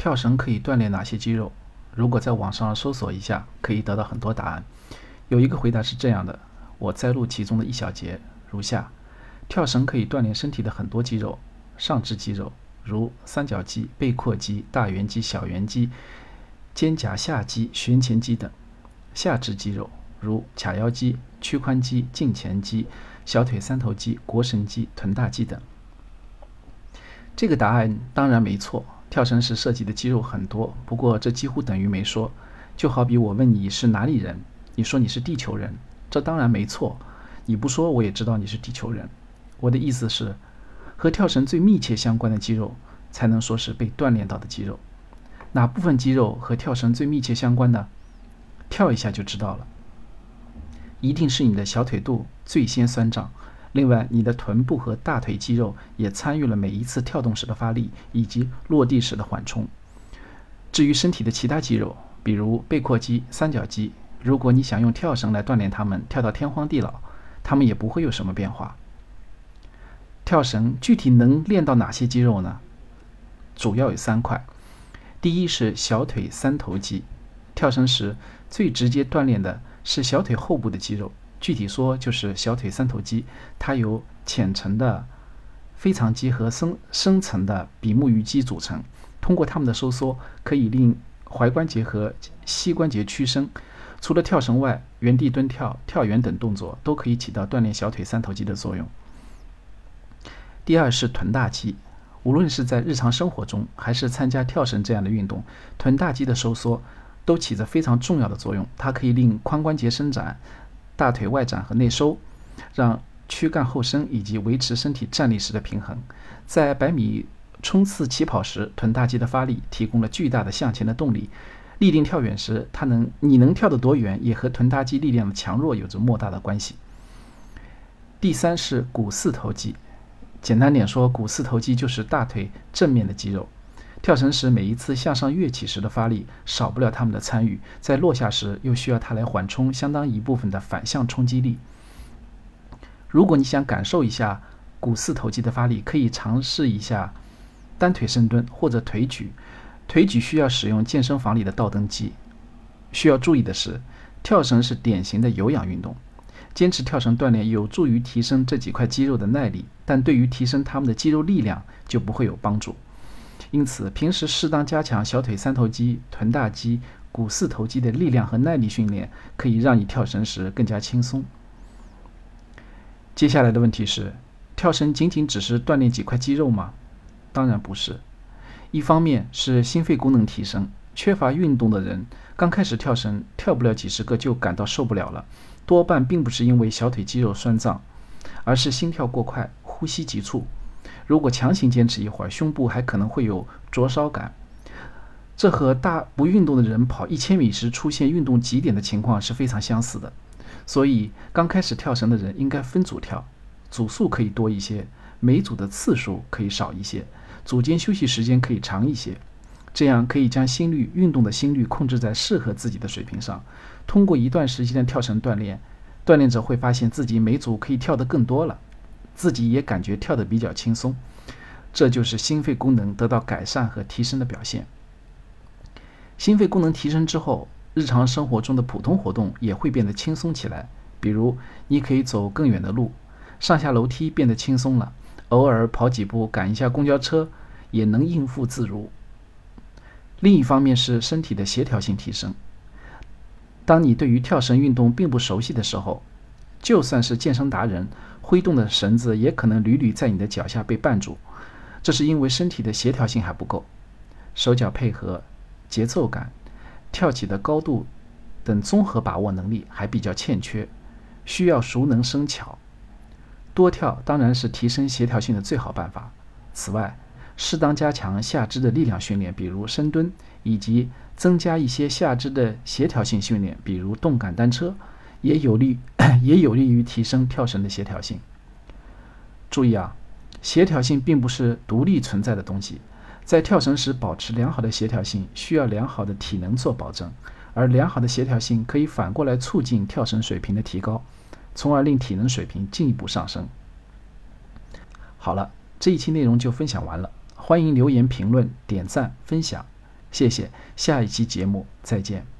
跳绳可以锻炼哪些肌肉？如果在网上搜索一下，可以得到很多答案。有一个回答是这样的，我摘录其中的一小节，如下：跳绳可以锻炼身体的很多肌肉，上肢肌肉如三角肌、背阔肌、大圆肌、小圆肌、肩胛下肌、旋前肌等；下肢肌肉如髂腰肌、屈髋肌、胫前肌、小腿三头肌、腘绳肌、臀大肌等。这个答案当然没错。跳绳时涉及的肌肉很多，不过这几乎等于没说。就好比我问你是哪里人，你说你是地球人，这当然没错。你不说我也知道你是地球人。我的意思是，和跳绳最密切相关的肌肉才能说是被锻炼到的肌肉。哪部分肌肉和跳绳最密切相关呢？跳一下就知道了。一定是你的小腿肚最先酸胀。另外，你的臀部和大腿肌肉也参与了每一次跳动时的发力以及落地时的缓冲。至于身体的其他肌肉，比如背阔肌、三角肌，如果你想用跳绳来锻炼它们，跳到天荒地老，它们也不会有什么变化。跳绳具体能练到哪些肌肉呢？主要有三块。第一是小腿三头肌，跳绳时最直接锻炼的是小腿后部的肌肉。具体说，就是小腿三头肌，它由浅层的腓肠肌和深深层的比目鱼肌组成。通过它们的收缩，可以令踝关节和膝关节屈伸。除了跳绳外，原地蹲跳、跳远等动作都可以起到锻炼小腿三头肌的作用。第二是臀大肌，无论是在日常生活中，还是参加跳绳这样的运动，臀大肌的收缩都起着非常重要的作用。它可以令髋关节伸展。大腿外展和内收，让躯干后伸，以及维持身体站立时的平衡。在百米冲刺起跑时，臀大肌的发力提供了巨大的向前的动力。立定跳远时，它能你能跳得多远，也和臀大肌力量的强弱有着莫大的关系。第三是股四头肌，简单点说，股四头肌就是大腿正面的肌肉。跳绳时，每一次向上跃起时的发力，少不了它们的参与；在落下时，又需要它来缓冲相当一部分的反向冲击力。如果你想感受一下股四头肌的发力，可以尝试一下单腿深蹲或者腿举。腿举需要使用健身房里的倒蹬机。需要注意的是，跳绳是典型的有氧运动，坚持跳绳锻炼有助于提升这几块肌肉的耐力，但对于提升它们的肌肉力量就不会有帮助。因此，平时适当加强小腿三头肌、臀大肌、股四头肌的力量和耐力训练，可以让你跳绳时更加轻松。接下来的问题是：跳绳仅仅只是锻炼几块肌肉吗？当然不是。一方面是心肺功能提升，缺乏运动的人刚开始跳绳跳不了几十个就感到受不了了，多半并不是因为小腿肌肉酸胀，而是心跳过快、呼吸急促。如果强行坚持一会儿，胸部还可能会有灼烧感，这和大不运动的人跑一千米时出现运动极点的情况是非常相似的。所以，刚开始跳绳的人应该分组跳，组数可以多一些，每组的次数可以少一些，组间休息时间可以长一些，这样可以将心率运动的心率控制在适合自己的水平上。通过一段时间的跳绳锻炼，锻炼者会发现自己每组可以跳得更多了。自己也感觉跳得比较轻松，这就是心肺功能得到改善和提升的表现。心肺功能提升之后，日常生活中的普通活动也会变得轻松起来。比如，你可以走更远的路，上下楼梯变得轻松了，偶尔跑几步赶一下公交车也能应付自如。另一方面是身体的协调性提升。当你对于跳绳运动并不熟悉的时候，就算是健身达人。挥动的绳子也可能屡屡在你的脚下被绊住，这是因为身体的协调性还不够，手脚配合、节奏感、跳起的高度等综合把握能力还比较欠缺，需要熟能生巧。多跳当然是提升协调性的最好办法。此外，适当加强下肢的力量训练，比如深蹲，以及增加一些下肢的协调性训练，比如动感单车。也有利，也有利于提升跳绳的协调性。注意啊，协调性并不是独立存在的东西，在跳绳时保持良好的协调性，需要良好的体能做保证，而良好的协调性可以反过来促进跳绳水平的提高，从而令体能水平进一步上升。好了，这一期内容就分享完了，欢迎留言、评论、点赞、分享，谢谢，下一期节目再见。